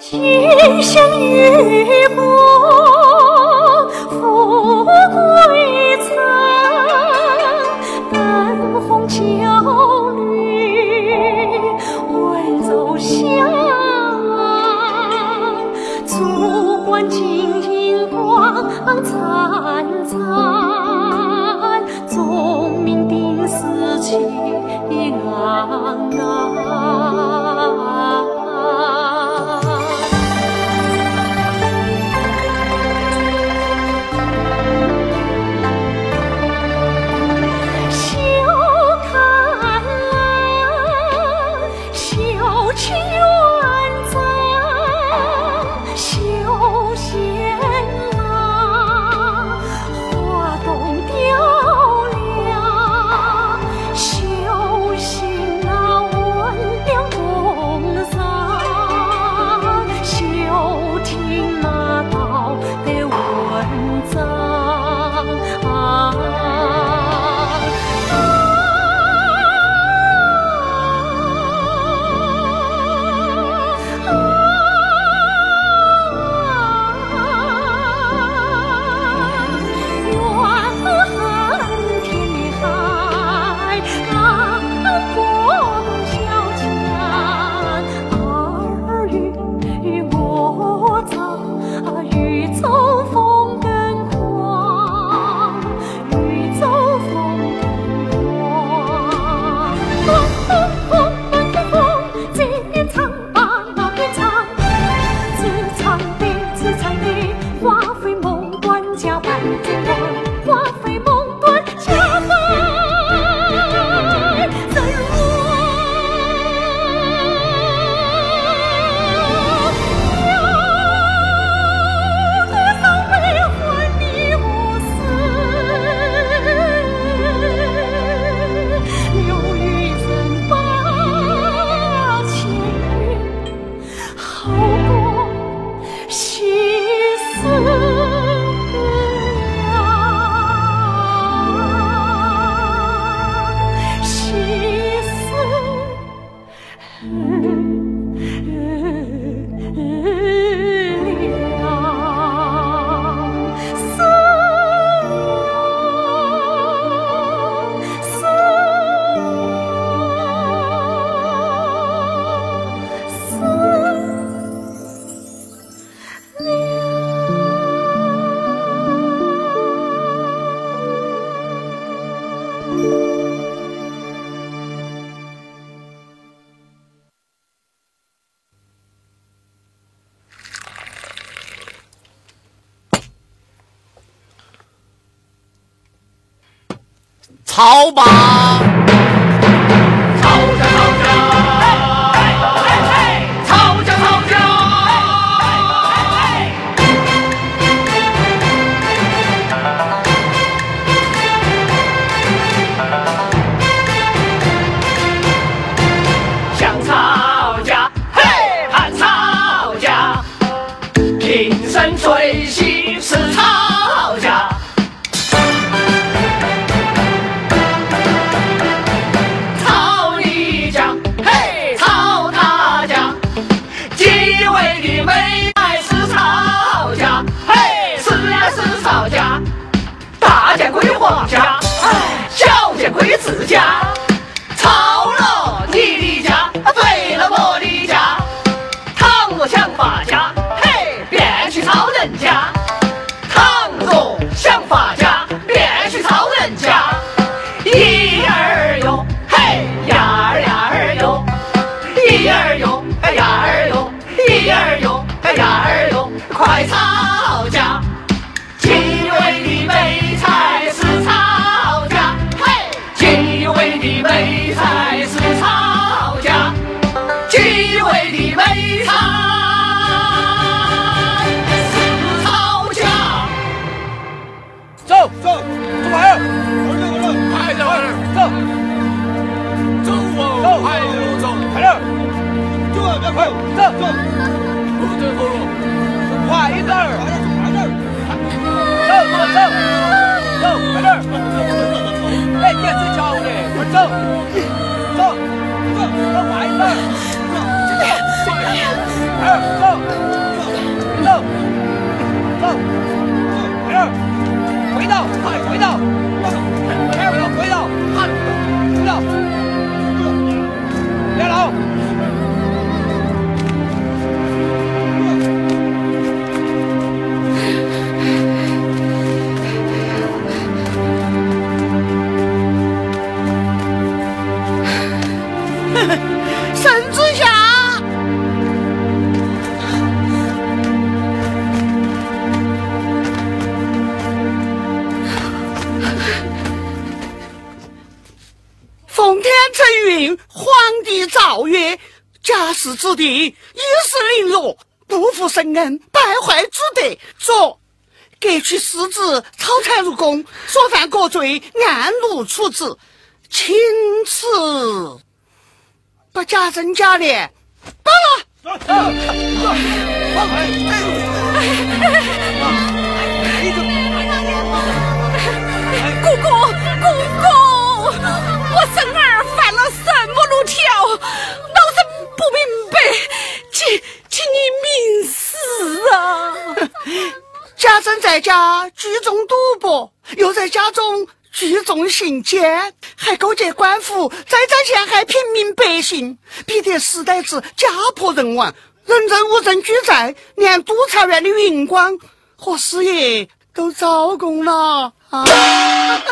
今生与共好吧。曰：假使之地一时凌弱，不负圣恩，败坏祖德，左革去世子，抄产入宫，所犯国罪，按 luật 处置，钦此。把假真假脸扒了！姑姑，姑姑，我孙儿犯了什么路条？不明白，请请你明示啊！贾珍在家聚众赌博，又在家中聚众行奸，还勾结官府，栽赃陷害平民百姓，逼得时代子家破人亡，人人无证居在，连督察院的云光和师爷都招供了啊！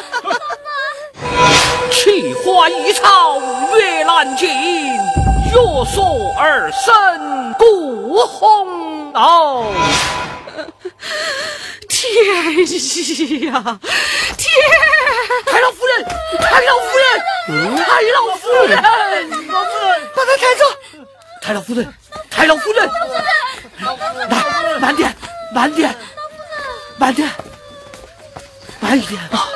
奇花异草 越难尽，月锁而生顾红楼。天呀，天！太老夫人，太老夫人，太老夫人，老夫人，把他抬走！太老夫人，太老夫人，来，慢点，慢点，慢点，慢一点啊！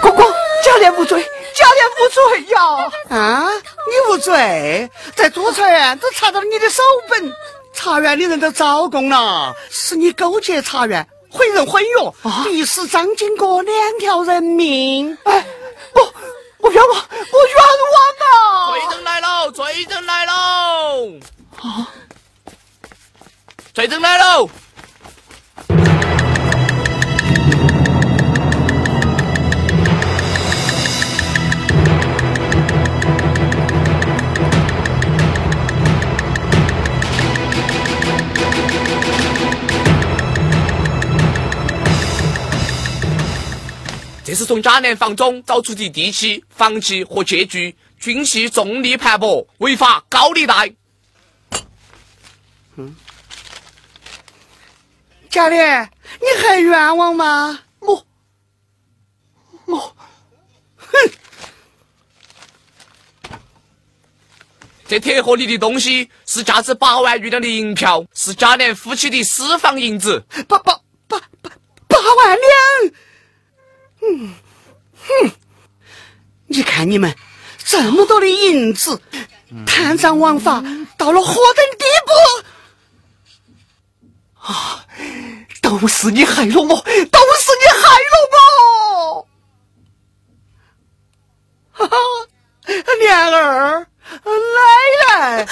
公公，贾琏无罪，贾琏无罪呀！啊，你无罪，在督察院都查到了你的手本。茶园的人都招供了，是你勾结茶园，毁人毁约，逼死张金国两条人命。哎，我我冤枉，我冤枉啊！罪证来喽，罪证来喽！啊，罪证来喽！这是从贾琏房中找出的地契、房契和借据，均系重力盘剥，违法高利贷。嗯，贾琏，你还冤枉吗？我，我，哼！这铁盒里的东西是价值八万余两的银票，是贾琏夫妻的私房银子。八八八八八万两！嗯，哼！你看你们这么多的银子，贪赃枉法到了何等地步？啊！都是你害了我，都是你害了我！哈哈，莲儿，奶奶。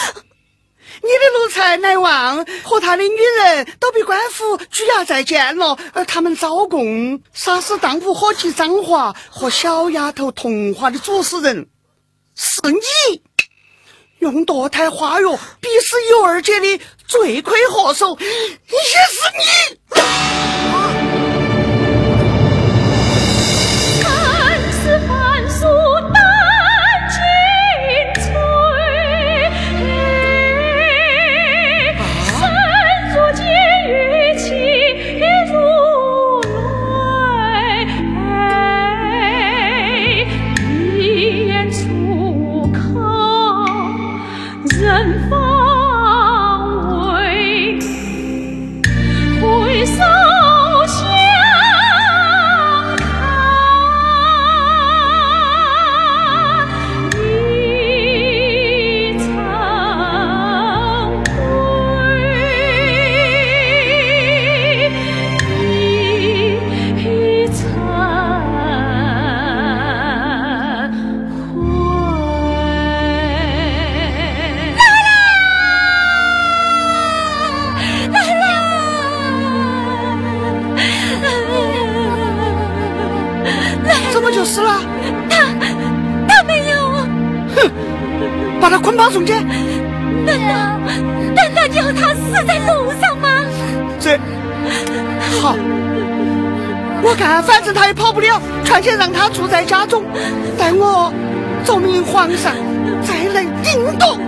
你的奴才乃旺和他的女人都被官府拘押在监了，而他们招供杀死当铺伙计张华和小丫头童华的主使人是你，用堕胎花药逼死尤二姐的罪魁祸首也是你。人死了，他他没有。哼，把他捆绑送去。难道难道要他死在路上吗？这好，我看反正他也跑不了，全权让他住在家中，待我奏明皇上再来定夺。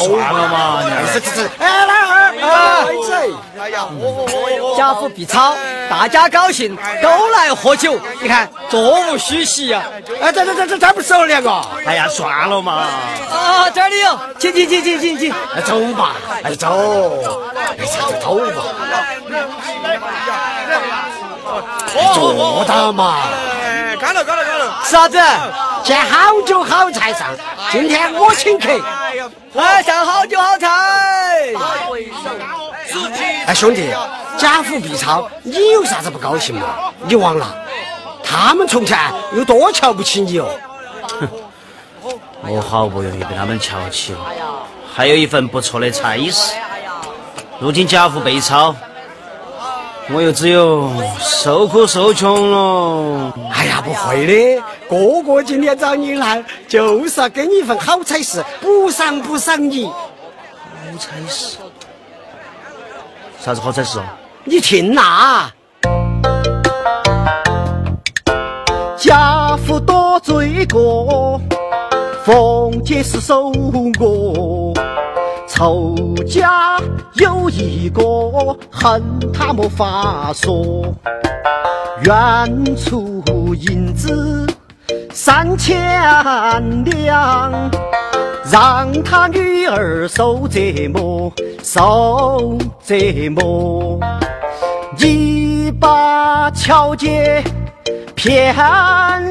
算了嘛，是是是，哎，来儿，啊，哎呀，家父必超，大家高兴，都来喝酒，你看座无虚席呀。哎，这这这这这不少两个？哎呀，算了嘛。啊，这里有，请请请请请请，走吧，哎走，哎走走吧。坐到嘛。干了干了干了。啥子？见好酒好菜上，今天我请客。来上好酒好菜。哎，兄弟，家父必超，你有啥子不高兴嘛？你忘了，他们从前有多瞧不起你哦。我好不容易被他们瞧起了，还有一份不错的差事。如今家父被抄，我又只有受苦受穷了。哎呀，不会的，哥哥今天找你来，就是要给你一份好差事，补偿补偿你。好差事？啥子好差事哦？你听呐，家父多罪过，凤姐是守我。仇家有一个，恨他没法说。愿出银子三千两，让他女儿受折磨，受折磨。你把巧姐骗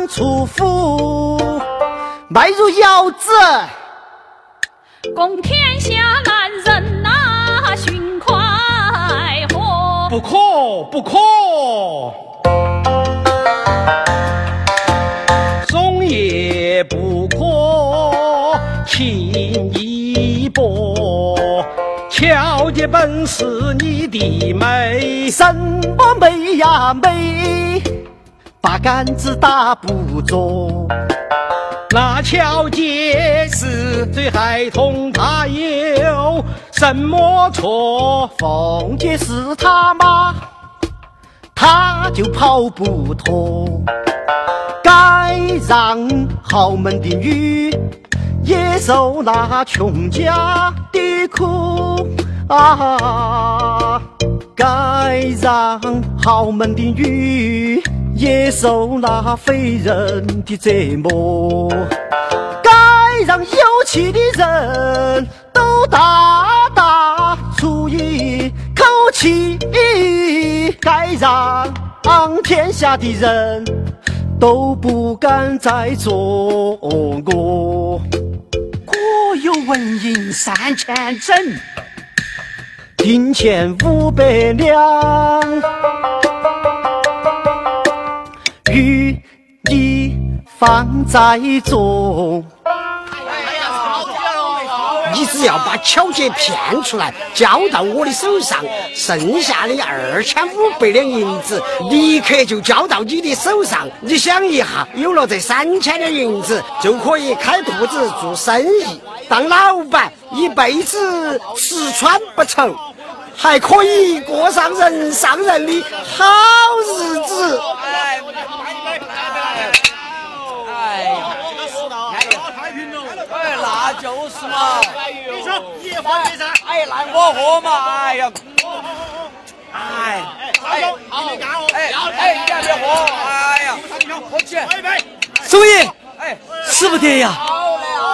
出府，卖入窑子。供天下男人呐，寻快活。不可不可，总也不可轻易薄。巧姐本是你的妹，什么妹呀妹，八竿子打不着。那巧姐是罪孩童，她有什么错？凤姐是他妈，她就跑不脱。该让豪门的女也受那穷家的苦啊！该让豪门的女。也受那非人的折磨，该让有气的人都大大出一口气，该让天下的人都不敢再作恶。国有纹银三千整，银钱五百两。放在中，你只要把巧姐骗出来，交到我的手上，剩下的二千五百两银子立刻就交到你的手上。你想一下，有了这三千两银子，就可以开铺子做生意，当老板，一辈子吃穿不愁，还可以过上人上人的好日子。就是嘛，你说？哎，那我喝嘛，哎呀，哎，哎，好，哎，哎，你还别喝，哎呀，喝起，来，备，松爷，哎，死不得呀！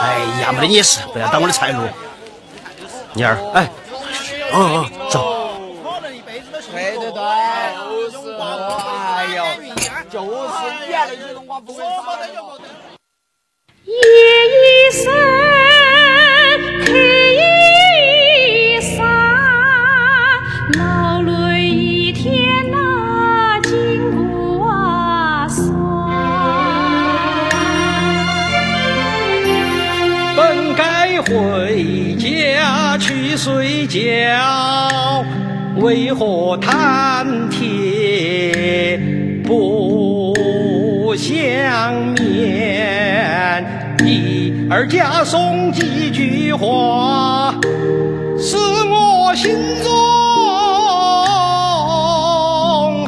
哎呀，没得你事，不要挡我的财路。妮儿，哎，哦哦，走。对对对，就是，哎呦，就是你那不会夜已深黑已残劳累一天那筋骨啊酸本该回家去睡觉为何谈天不相见一二家送几句话，使我心中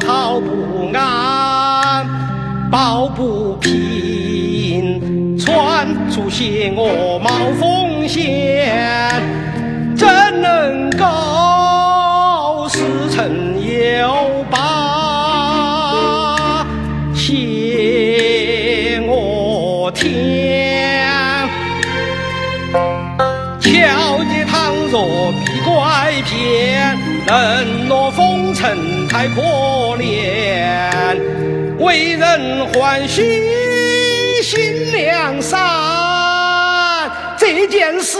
好不安，抱不平，传出些我冒风险，怎能够？骗，冷落风尘太可怜，为人欢喜心良善，这件事。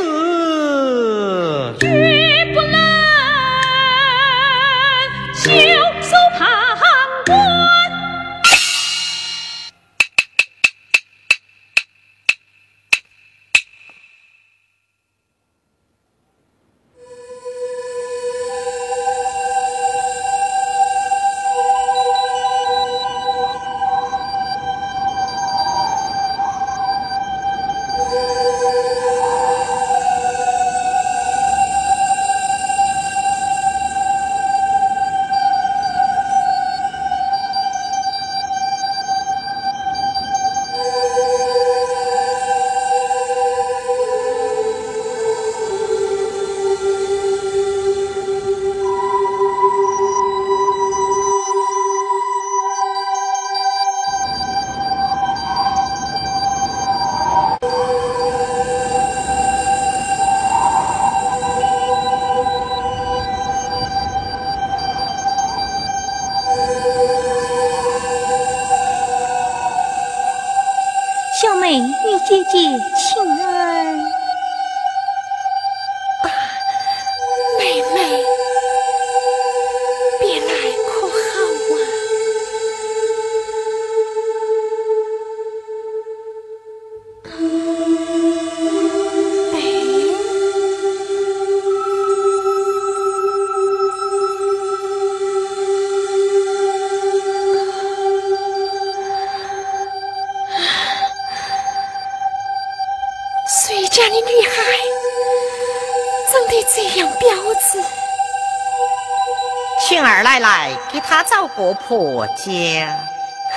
婆家，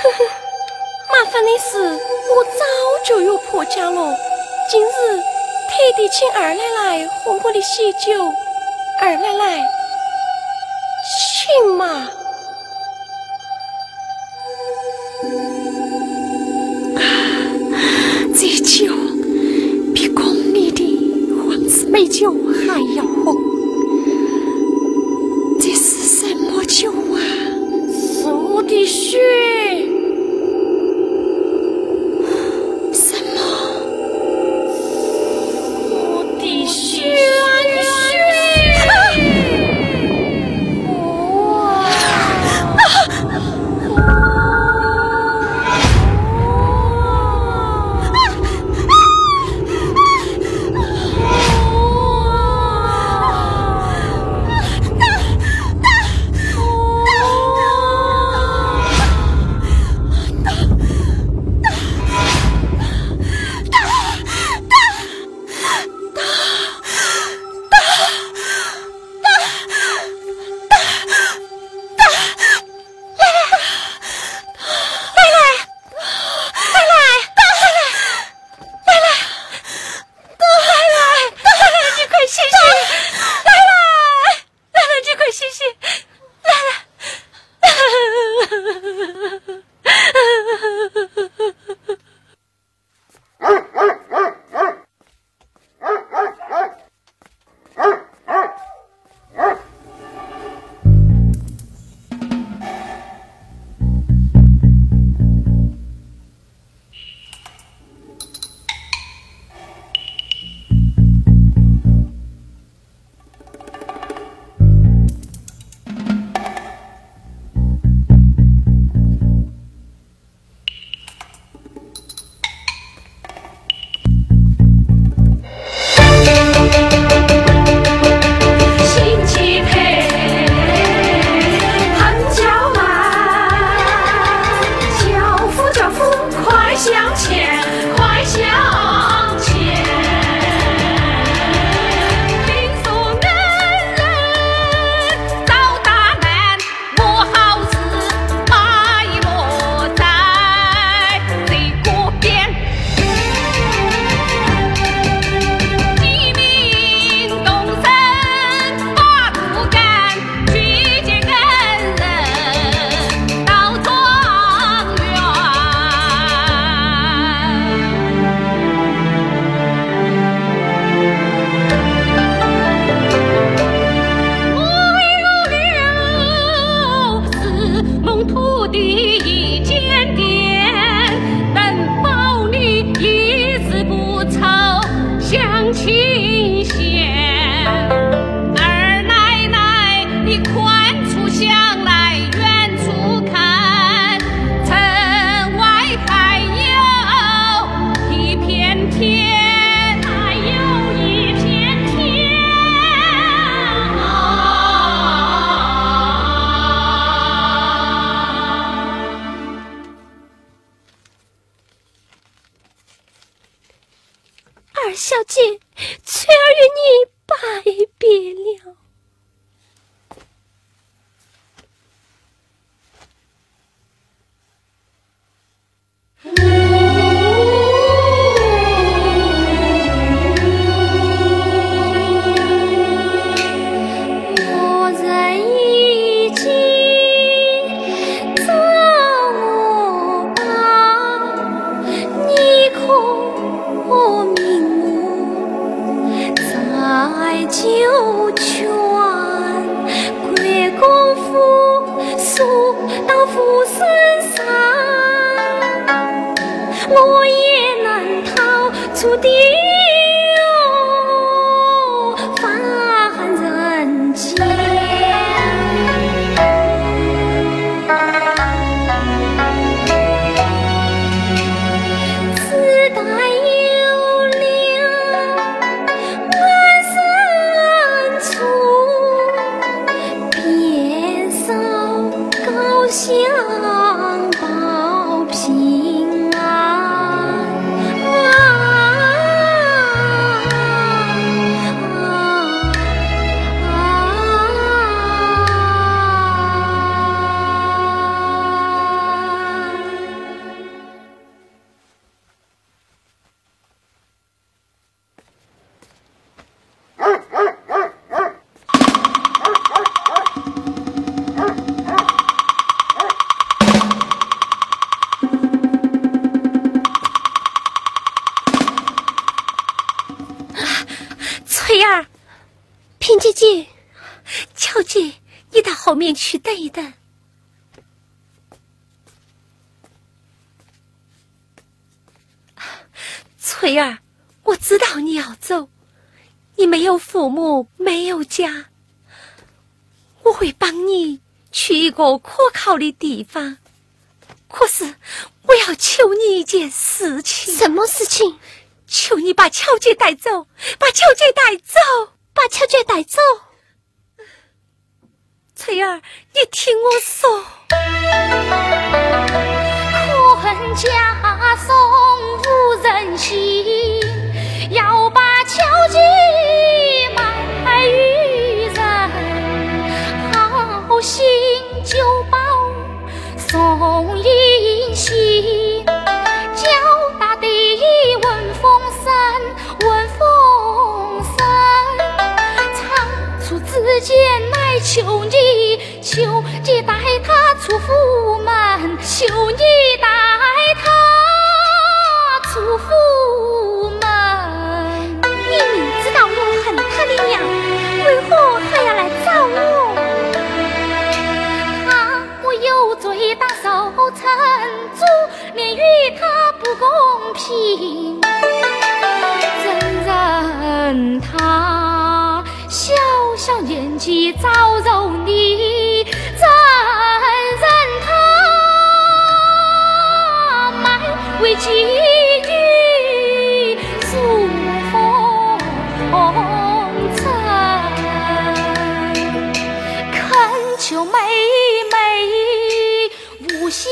呵呵，麻烦的是我早就有婆家了，今日特地请二奶奶喝我的喜酒，二奶奶，请嘛。这酒比宫里的皇子美酒还要血，去个可靠的地方。可是，我要求你一件事情。什么事情？求你把巧姐带走，把巧姐带走，把巧姐带走。翠儿，你听我说，困家送无人信，要把巧姐送银信，叫大的闻风声，闻风声，仓促之间来求你。求你带他出府门，求你带他出府主，连与他不公平。怎忍他小小年纪早蹂躏？为妓女诉风尘，恳求妹妹勿心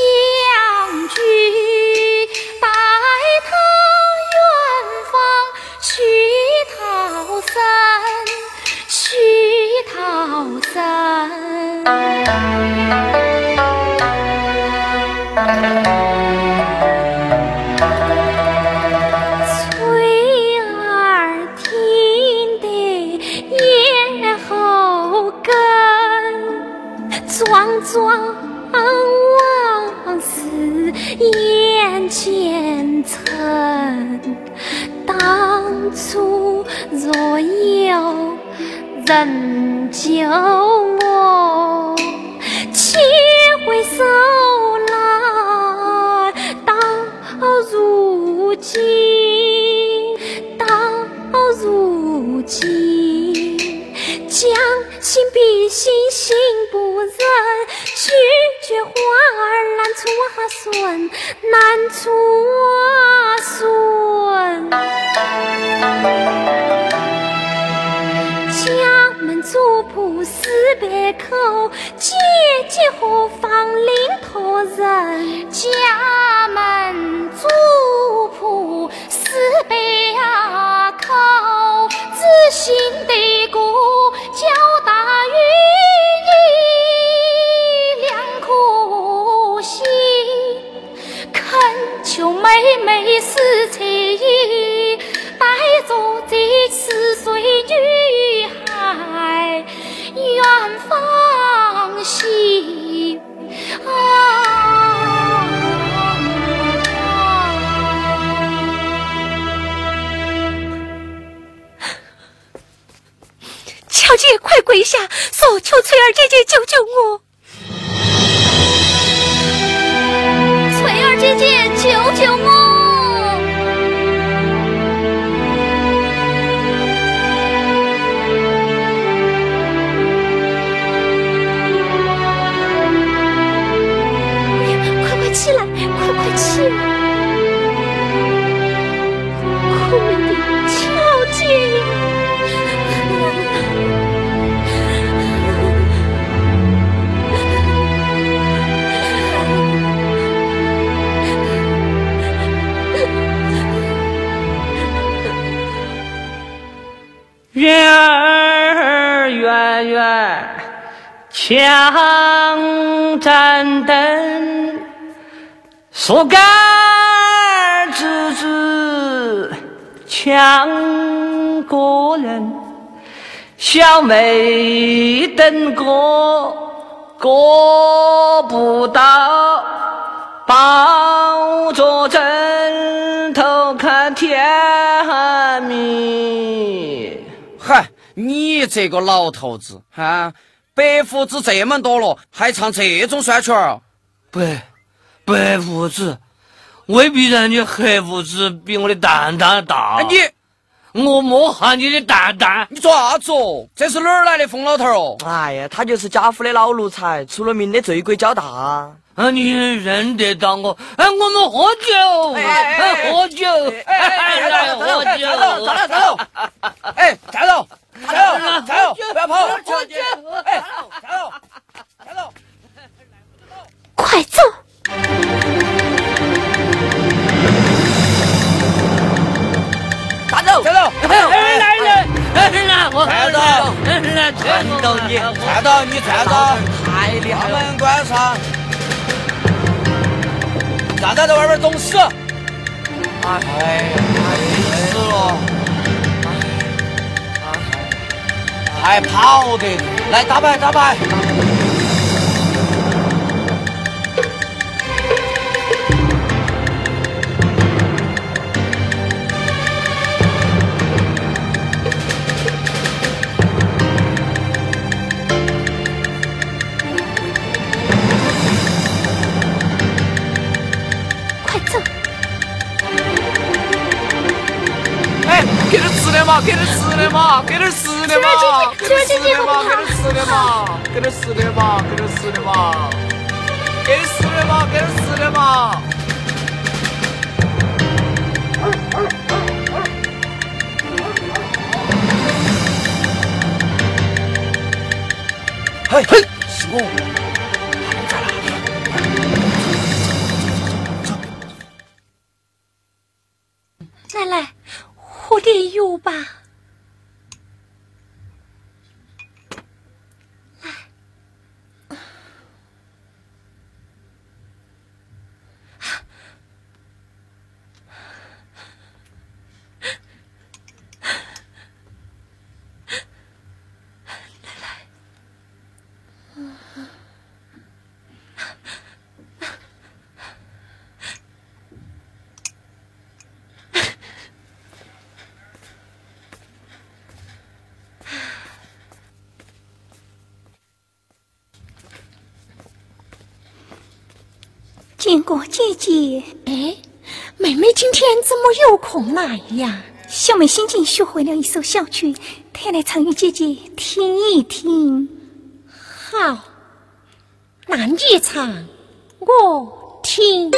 人救我，且回首来，到如今，到如今，将心比心，心不忍。拒绝花儿难出我孙，难出我四百口，姐姐何方领托人家门主仆四百口，知心得过。你救救我！枪盏灯，树干儿直直，墙过人，小妹等过过不到，抱着枕头看天明。嗨，你这个老头子啊，白胡子这么多了，还唱这种酸曲儿？白白胡子，未必然你黑胡子比我的蛋蛋大。哎，你我摸下你的蛋蛋，你做啥子哦？这是哪儿来的疯老头儿哦？哎呀，他就是家府的老奴才，出了名的醉鬼交大。啊，你认得到我？哎，我们喝酒，哎，喝酒，哎，来喝酒，站住，站住，哎，站住，加油！加油！不要跑！哎，加油！加油！快走！站住！站住！哎，来人！哎，哪？我到你，站到你，看到！太厉害了！他们关上，让在在外面做死。哎，没死了。还跑的，来打牌打牌。快走！哎，给点吃的嘛，给点吃的嘛，给点吃的嘛，给点吃的嘛，给点吃的嘛，给点吃的嘛，给点吃的嘛，给点吃的嘛，给点吃的嘛。嘿，嘿，是我。建国姐姐，哎，妹妹今天怎么有空来呀？小妹新近学会了一首小曲，特来唱与姐姐听一听。好，那你唱，我听。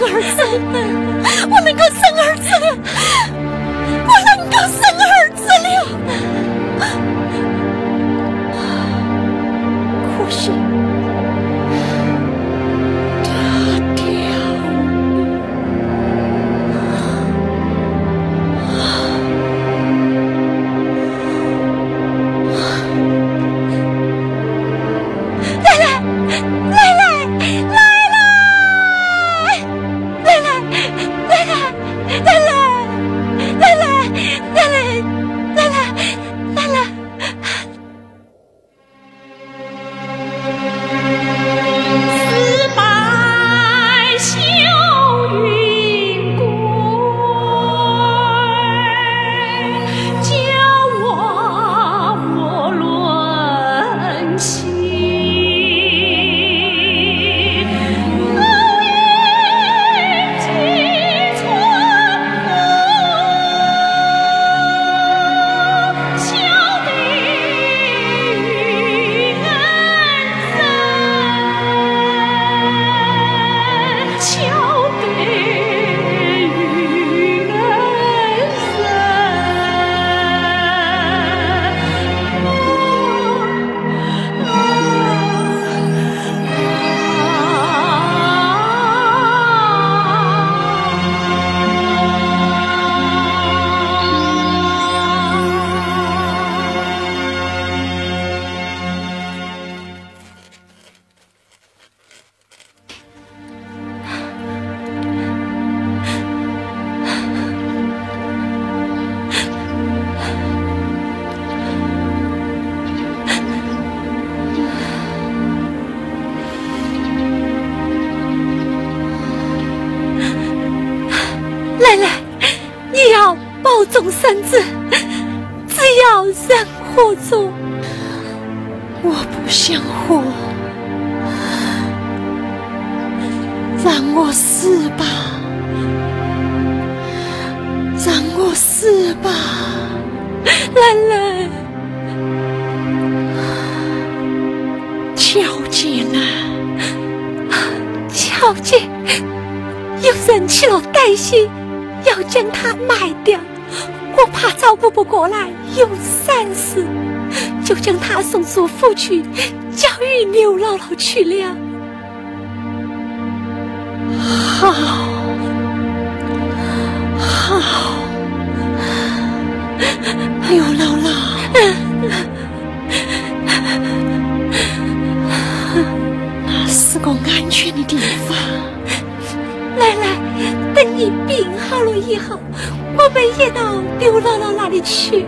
儿子照顾不过来，有闪失，就将他送出府去，交与刘姥姥去了。好，好，刘姥姥，那是个安全的地方。等你病好了以后，我们也到刘姥姥那里去。